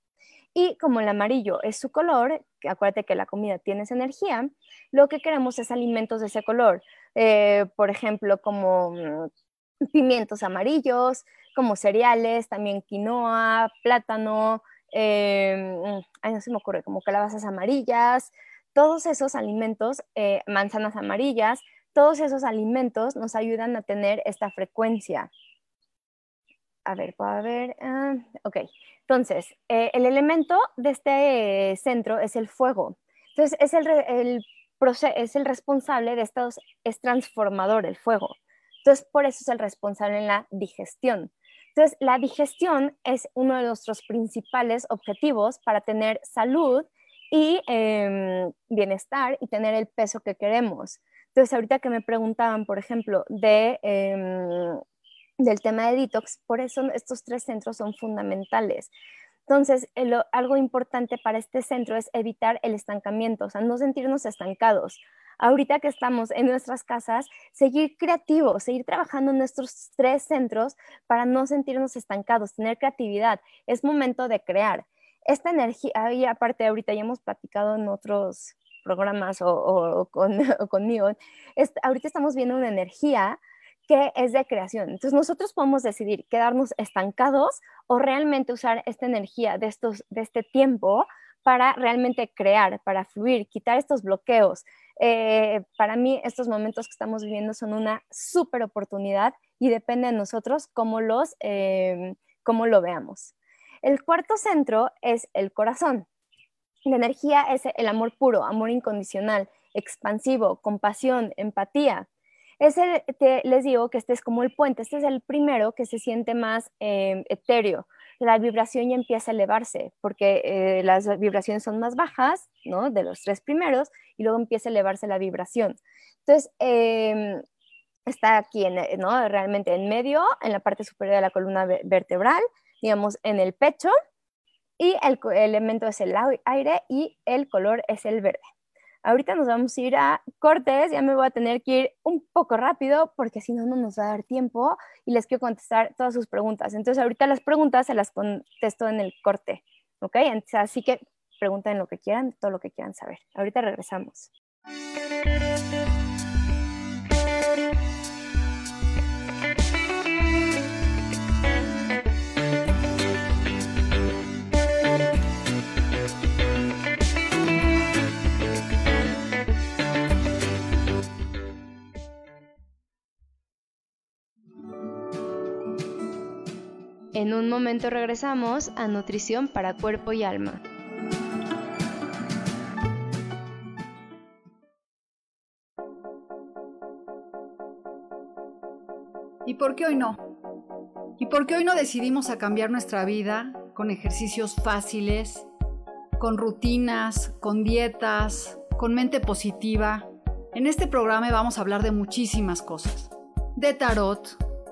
Speaker 1: Y como el amarillo es su color, acuérdate que la comida tiene esa energía, lo que queremos es alimentos de ese color. Eh, por ejemplo, como mm, pimientos amarillos, como cereales, también quinoa, plátano, eh, ay, no se me ocurre, como calabazas amarillas, todos esos alimentos, eh, manzanas amarillas, todos esos alimentos nos ayudan a tener esta frecuencia. A ver, puedo ver. Ah, ok, entonces, eh, el elemento de este centro es el fuego. Entonces, es el, el, es el responsable de estos, es transformador el fuego. Entonces, por eso es el responsable en la digestión. Entonces, la digestión es uno de nuestros principales objetivos para tener salud y em, bienestar y tener el peso que queremos. Entonces, ahorita que me preguntaban, por ejemplo, em, del tema de detox, por eso estos tres centros son fundamentales. Entonces, algo importante para este centro es evitar el estancamiento, o sea, no sentirnos estancados. Ahorita que estamos en nuestras casas, seguir creativos, seguir trabajando en nuestros tres centros para no sentirnos estancados, tener creatividad. Es momento de crear esta energía, y aparte ahorita ya hemos platicado en otros programas o, con, conmigo, ahorita estamos viendo una energía que es de creación. Entonces nosotros podemos decidir quedarnos estancados o realmente usar esta energía de, estos, de este tiempo para realmente crear, para fluir, quitar estos bloqueos. Eh, para mí estos momentos que estamos viviendo son una súper oportunidad y depende de nosotros cómo, los, eh, cómo lo veamos. El cuarto centro es el corazón. La energía es el amor puro, amor incondicional, expansivo, compasión, empatía. Es el, les digo que este es como el puente, este es el primero que se siente más eh, etéreo. La vibración ya empieza a elevarse porque eh, las vibraciones son más bajas, ¿no? De los tres primeros, y luego empieza a elevarse la vibración. Entonces, em, está aquí, en, ¿no? Realmente en medio, en la parte superior de la columna vertebral, digamos, en el pecho y el, elemento es el aire y el color es el verde. Ahorita nos vamos a ir a cortes, ya me voy a tener que ir un poco rápido porque si no, no nos va a dar tiempo y les quiero contestar todas sus preguntas. Entonces, ahorita las preguntas se las contesto en el corte, ¿ok? así que pregunten lo que quieran, todo lo que quieran saber. Ahorita regresamos. En un momento regresamos a Nutrición para Cuerpo y Alma.
Speaker 5: ¿Y por qué hoy no? ¿Y por qué hoy no decidimos cambiar nuestra vida con ejercicios fáciles, con rutinas, con dietas, con mente positiva? En este programa vamos a hablar de muchísimas cosas. De tarot,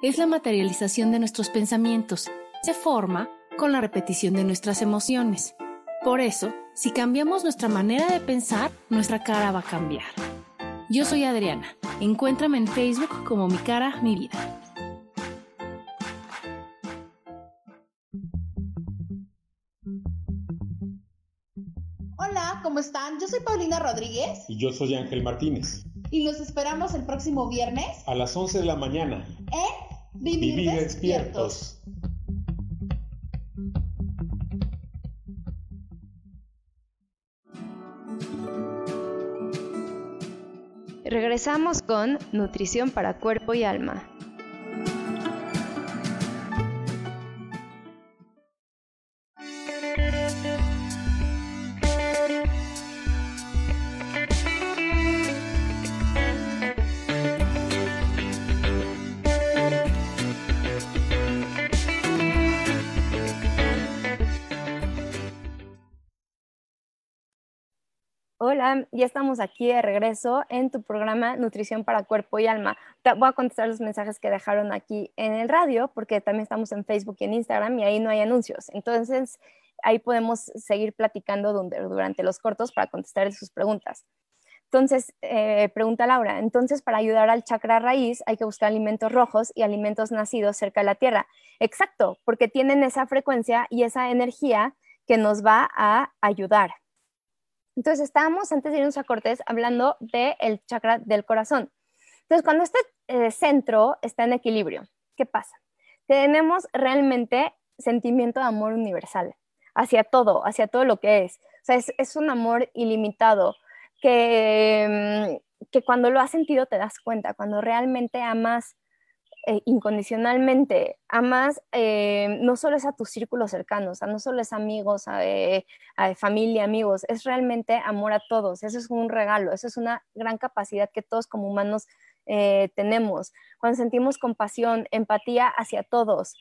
Speaker 6: es la materialización de nuestros pensamientos. Se forma con la repetición de nuestras emociones. Por eso, si cambiamos nuestra manera de pensar, nuestra cara va a cambiar. Yo soy Adriana. Encuéntrame en Facebook como Mi Cara, Mi Vida.
Speaker 7: Hola, ¿cómo están? Yo soy Paulina Rodríguez.
Speaker 8: Y yo soy Ángel Martínez.
Speaker 7: Y los esperamos el próximo viernes.
Speaker 8: A las 11 de la mañana.
Speaker 7: En Vivir, despiertos.
Speaker 1: Regresamos con Nutrición para Cuerpo y Alma. Ya estamos aquí de regreso en tu programa Nutrición para Cuerpo y Alma. Voy a contestar los mensajes que dejaron aquí en el radio, porque también estamos en Facebook y en Instagram y ahí no hay anuncios. Entonces, ahí podemos seguir platicando durante los cortos para contestar sus preguntas. Entonces, eh, pregunta Laura, entonces para ayudar al chakra raíz hay que buscar alimentos rojos y alimentos nacidos cerca de la tierra. Exacto, porque tienen esa frecuencia y esa energía que nos va a ayudar. Entonces estábamos antes de irnos a Cortés hablando del chakra del corazón. Entonces cuando este eh, centro está en equilibrio, ¿qué pasa? Tenemos realmente sentimiento de amor universal hacia todo, hacia todo lo que es. O sea, es, un amor ilimitado que, mm, que cuando lo has sentido te das cuenta, cuando realmente amas eh, incondicionalmente, amas eh, no solo es a tus círculos cercanos, no solo es amigos, a, familia, amigos, es realmente amor a todos, eso es un regalo, eso es una gran capacidad que todos como humanos eh, tenemos. Cuando sentimos compasión, empatía hacia todos,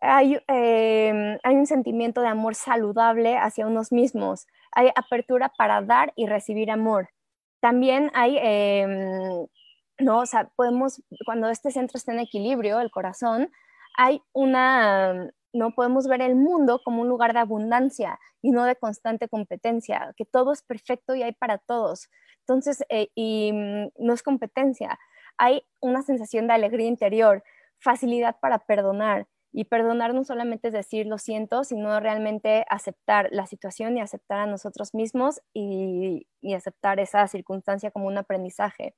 Speaker 1: hay, hay, un sentimiento de amor saludable hacia unos mismos, hay apertura para dar y recibir amor. También hay em, ¿no? O sea, podemos, cuando este centro está en equilibrio, el corazón, hay una, no podemos ver el mundo como un lugar de abundancia y no de constante competencia, que todo es perfecto y hay para todos. Entonces, eh, y mm, no es competencia, hay una sensación de alegría interior, facilidad para perdonar. Y perdonar no solamente es decir lo siento, sino realmente aceptar la situación y aceptar a nosotros mismos y aceptar esa circunstancia como un aprendizaje.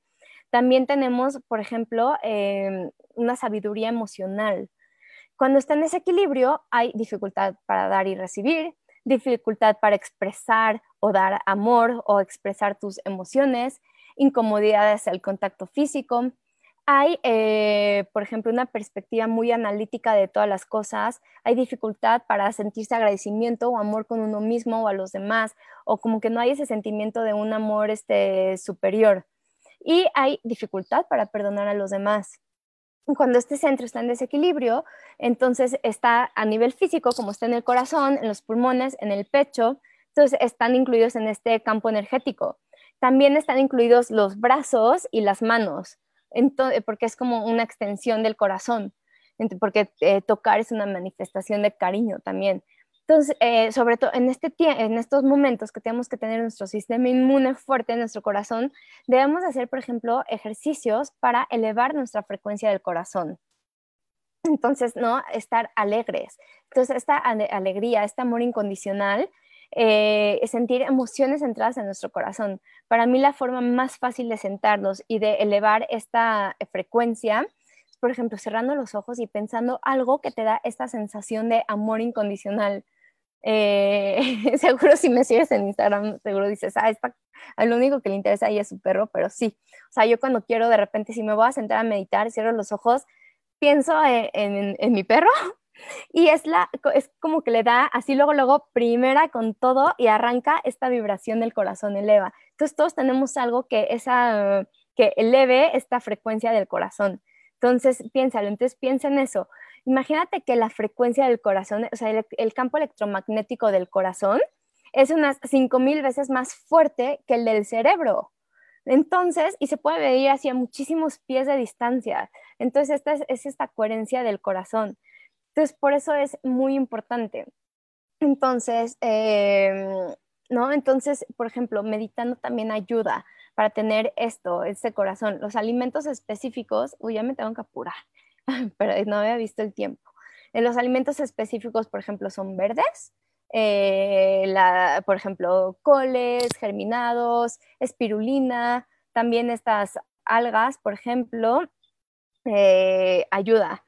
Speaker 1: También tenemos, por ejemplo, em, una sabiduría emocional. Cuando está en ese equilibrio, hay dificultad para dar y recibir, dificultad para expresar o dar amor o expresar tus emociones, incomodidades al contacto físico. Hay, eh, por ejemplo, una perspectiva muy analítica de todas las cosas. Hay dificultad para sentirse agradecimiento o amor con uno mismo o a los demás, o como que no hay ese sentimiento de un amor este, superior y hay dificultad para perdonar a los demás. Cuando este centro está en desequilibrio, entonces está a nivel físico, como está en el corazón, en los pulmones, en el pecho, entonces están incluidos en este campo energético. También están incluidos los brazos y las manos, porque es como una extensión del corazón, porque eh, tocar es una manifestación de cariño también. Entonces, eh, sobre todo en, este en estos momentos que tenemos que tener nuestro sistema inmune fuerte en nuestro corazón, debemos hacer, por ejemplo, ejercicios para elevar nuestra frecuencia del corazón. Entonces, ¿no? Estar alegres. Entonces, esta alegría, este amor incondicional, eh, sentir emociones entradas en nuestro corazón. Para mí la forma más fácil de sentarnos y de elevar esta frecuencia es, por ejemplo, cerrando los ojos y pensando algo que te da esta sensación de amor incondicional. Eh, seguro si me sigues en Instagram, seguro dices, ah, a lo único que le interesa ahí es su perro, pero sí. O sea, yo cuando quiero de repente, si me voy a sentar a meditar, cierro los ojos, pienso en, en, mi perro y es, la, es como que le da así luego, luego, primera con todo y arranca esta vibración del corazón, eleva. Entonces todos tenemos algo que, esa, que eleve esta frecuencia del corazón. Entonces piénsalo, entonces piensa en eso. Imagínate que la frecuencia del corazón, o sea, el, campo electromagnético del corazón es unas 5000 veces más fuerte que el del cerebro. Entonces, y se puede medir hacia muchísimos pies de distancia. Entonces, esta es, esta coherencia del corazón. Entonces, por eso es muy importante. Entonces, em, ¿no? Entonces, por ejemplo, meditando también ayuda para tener esto, este corazón. Los alimentos específicos, uy, ya me tengo que apurar. pero no había visto el tiempo. En los alimentos específicos, por ejemplo, son verdes, eh, por ejemplo, coles, germinados, espirulina, también estas algas, por ejemplo, eh, ayuda.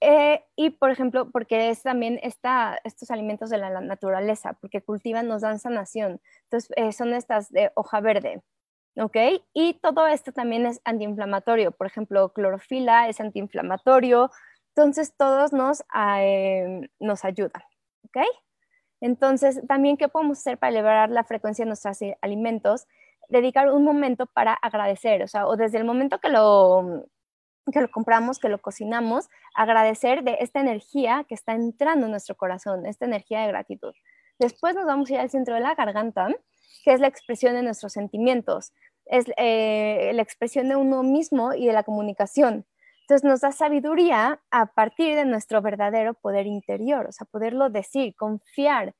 Speaker 1: Eh, y, por ejemplo, porque es también estos alimentos de la naturaleza, porque cultivan, nos dan sanación. Entonces, son estas de hoja verde. ¿Ok? Y todo esto también es antiinflamatorio, por ejemplo, clorofila es antiinflamatorio, entonces todos nos, eh, nos ayudan, ¿ok? Entonces, también, ¿qué podemos hacer para elevar la frecuencia de nuestros alimentos? Dedicar un momento para agradecer, o sea, o desde el momento que lo, que lo compramos, que lo cocinamos, agradecer de esta energía que está entrando en nuestro corazón, esta energía de gratitud. Después nos vamos a ir al centro de la garganta que es la expresión de nuestros sentimientos, es eh, la expresión de uno mismo y de la comunicación. Entonces nos da sabiduría a partir de nuestro verdadero poder interior, o sea, poderlo decir, confiar,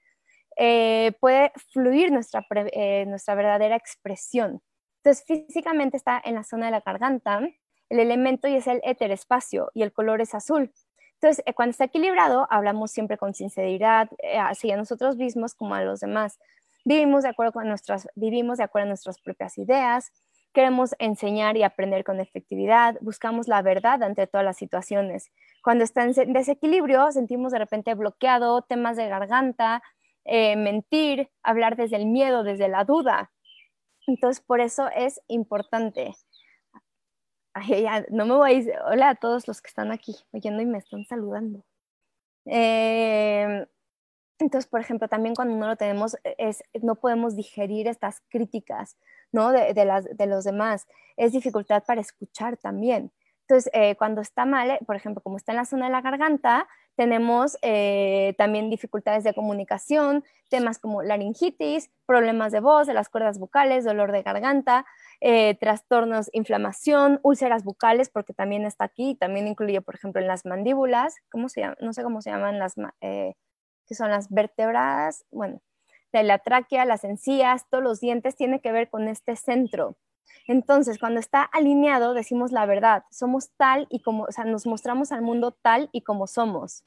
Speaker 1: eh, puede fluir nuestra, eh, nuestra verdadera expresión. Entonces físicamente está en la zona de la garganta, el elemento y es el éter espacio y el color es azul. Entonces, eh, cuando está equilibrado, hablamos siempre con sinceridad, así a nosotros mismos como a los demás. Vivimos de acuerdo con nuestras, vivimos de acuerdo a nuestras propias ideas, Queremos enseñar y aprender con efectividad, buscamos la verdad ante todas las situaciones. Cuando está en desequilibrio, sentimos de repente bloqueado temas de garganta, eh, mentir, hablar desde el miedo, desde la duda. Entonces, por eso es importante. no me voy a ir. Hola a todos los que están aquí oyendo y me están saludando. Eh, entonces, por ejemplo, también cuando no lo tenemos, es, no podemos digerir estas críticas, ¿no? De, las, de los demás. Es dificultad para escuchar también. Entonces, eh, cuando está mal, eh, por ejemplo, como está en la zona de la garganta, tenemos eh, también dificultades de comunicación, temas como laringitis, problemas de voz, de las cuerdas vocales, dolor de garganta, trastornos, inflamación, úlceras bucales, porque también está aquí, también incluye, por ejemplo, en las mandíbulas, ¿cómo se llama? No sé cómo se llaman las, que son las vértebras, bueno, de la tráquea, las encías, todos los dientes, tiene que ver con este centro. Entonces, cuando está alineado, decimos la verdad, somos tal y como, o sea, nos mostramos al mundo tal y como somos.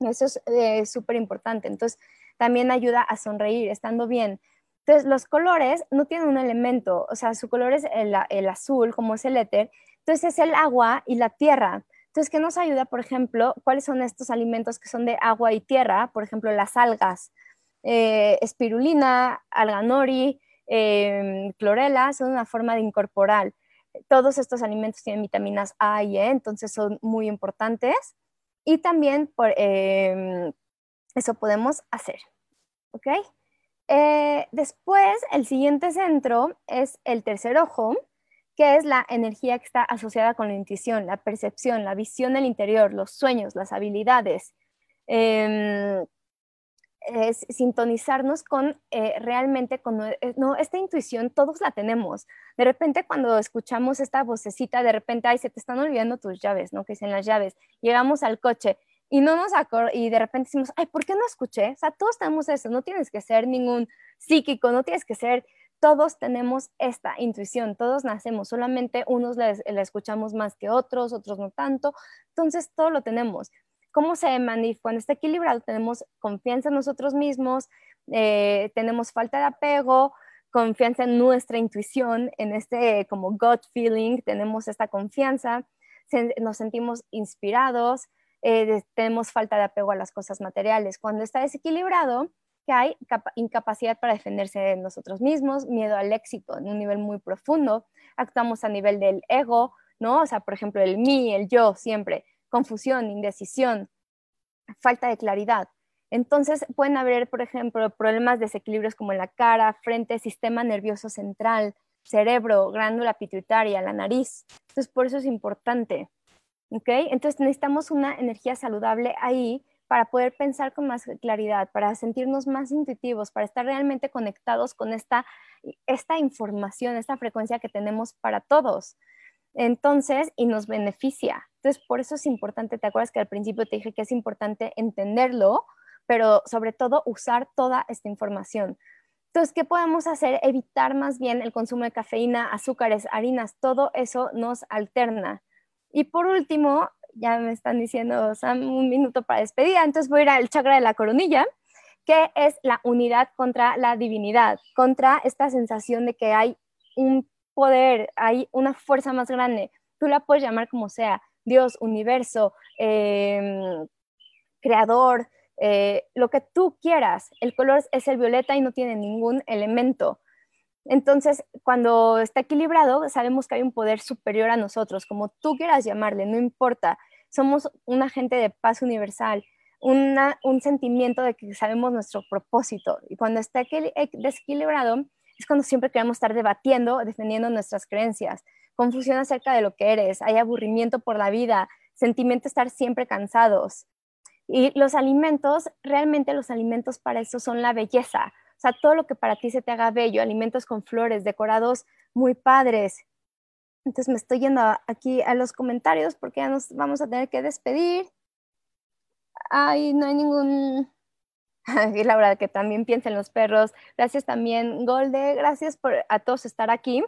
Speaker 1: Eso es eh, súper importante. Entonces, también ayuda a sonreír, estando bien. Entonces, los colores no tienen un elemento, o sea, su color es el, el azul, como es el éter. Entonces, es el agua y la tierra. Entonces, ¿qué nos ayuda, por ejemplo? ¿Cuáles son estos alimentos que son de agua y tierra? Por ejemplo, las algas, eh, espirulina, alga nori, em, clorela, son una forma de incorporar. Todos estos alimentos tienen vitaminas A y E, entonces son muy importantes. Y también por, em, eso podemos hacer. ¿Ok? Eh, después, el siguiente centro es el tercer ojo, que es la energía que está asociada con la intuición, la percepción, la visión del interior, los sueños, las habilidades. Em, es sintonizarnos con eh, realmente con eh, no, esta intuición todos la tenemos. De repente cuando escuchamos esta vocecita, de repente, ay, se te están olvidando tus llaves, ¿no? Que dicen las llaves. Llegamos al coche y no nos y de repente decimos, ay, ¿por qué no escuché? O sea, todos tenemos eso, no tienes que ser ningún psíquico, no tienes que ser todos tenemos esta intuición, todos nacemos, solamente unos la escuchamos más que otros, otros no tanto, entonces todo lo tenemos. ¿Cómo se manifiesta? Cuando está equilibrado tenemos confianza en nosotros mismos, eh, tenemos falta de apego, confianza en nuestra intuición, en este como gut feeling, tenemos esta confianza, nos sentimos inspirados, eh, tenemos falta de apego a las cosas materiales. Cuando está desequilibrado, que hay incapacidad para defenderse de nosotros mismos, miedo al éxito en un nivel muy profundo, actuamos a nivel del ego, ¿no? O sea, por ejemplo, el mí, el yo, siempre, confusión, indecisión, falta de claridad. Entonces pueden haber, por ejemplo, problemas, desequilibrios como en la cara, frente, sistema nervioso central, cerebro, glándula pituitaria, la nariz. Entonces, por eso es importante. ¿Ok? Entonces necesitamos una energía saludable ahí para poder pensar con más claridad, para sentirnos más intuitivos, para estar realmente conectados con esta, esta información, esta frecuencia que tenemos para todos. Entonces, y nos beneficia. Entonces, por eso es importante, ¿te acuerdas que al principio te dije que es importante entenderlo, pero sobre todo usar toda esta información? Entonces, ¿qué podemos hacer? Evitar más bien el consumo de cafeína, azúcares, harinas, todo eso nos alterna. Y por último, ya me están diciendo, un minuto para despedida, entonces voy a ir al chakra de la coronilla, que es la unidad contra la divinidad, contra esta sensación de que hay un poder, hay una fuerza más grande. Tú la puedes llamar como sea, Dios, universo, em, creador, eh, lo que tú quieras. El color es el violeta y no tiene ningún elemento. Entonces, cuando está equilibrado, sabemos que hay un poder superior a nosotros, como tú quieras llamarle, no importa. Somos un agente de paz universal, un sentimiento de que sabemos nuestro propósito. Y cuando está eh, desequilibrado, es cuando siempre queremos estar debatiendo, defendiendo nuestras creencias, confusión acerca de lo que eres, hay aburrimiento por la vida, sentimiento de estar siempre cansados. Y los alimentos, realmente los alimentos para eso son la belleza, sea, todo lo que para ti se te haga bello, alimentos con flores, decorados muy padres. Entonces me estoy yendo aquí a los comentarios porque ya nos vamos a tener que despedir. Ay, no hay ningún... Y la que también piensen los perros. Gracias también, Golde. Gracias por a todos estar aquí.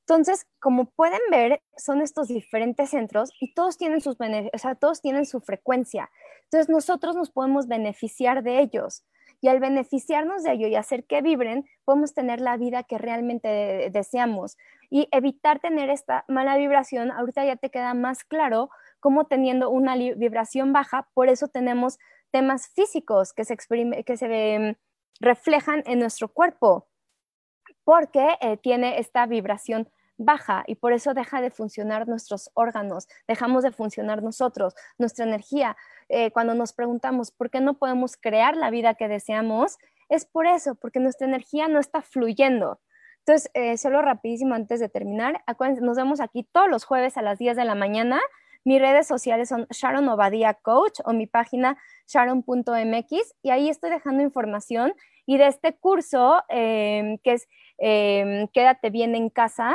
Speaker 1: Entonces, como pueden ver, son estos diferentes centros y todos tienen sus o sea, todos tienen su frecuencia. Entonces, nosotros nos podemos beneficiar de ellos. Y al beneficiarnos de ello y hacer que vibren, podemos tener la vida que realmente deseamos y evitar tener esta mala vibración. Ahorita ya te queda más claro cómo teniendo una vibración baja, por eso tenemos temas físicos que se, que se reflejan en nuestro cuerpo, porque eh, tiene esta vibración baja y por eso deja de funcionar nuestros órganos, dejamos de funcionar nosotros, nuestra energía. Eh, cuando nos preguntamos por qué no podemos crear la vida que deseamos, es por eso, porque nuestra energía no está fluyendo. Entonces, eh, solo rapidísimo antes de terminar, acuérdense, nos vemos aquí todos los jueves a las 10 de la mañana. Mis redes sociales son Sharon Obadia Coach o mi página sharon.mx y ahí estoy dejando información y de este curso em, que es em, Quédate bien en casa,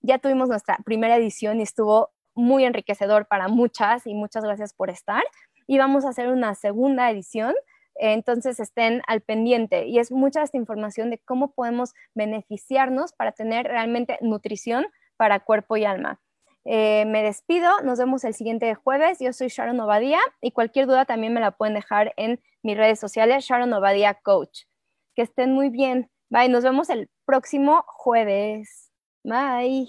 Speaker 1: ya tuvimos nuestra primera edición y estuvo muy enriquecedor para muchas y muchas gracias por estar. Y vamos a hacer una segunda edición, entonces estén al pendiente. Y es mucha esta información de cómo podemos beneficiarnos para tener realmente nutrición para cuerpo y alma. Eh, me despido, nos vemos el siguiente jueves. Yo soy Sharon Obadía y cualquier duda también me la pueden dejar en mis redes sociales, Sharon Obadía Coach. Que estén muy bien. Bye, nos vemos el próximo jueves. Bye.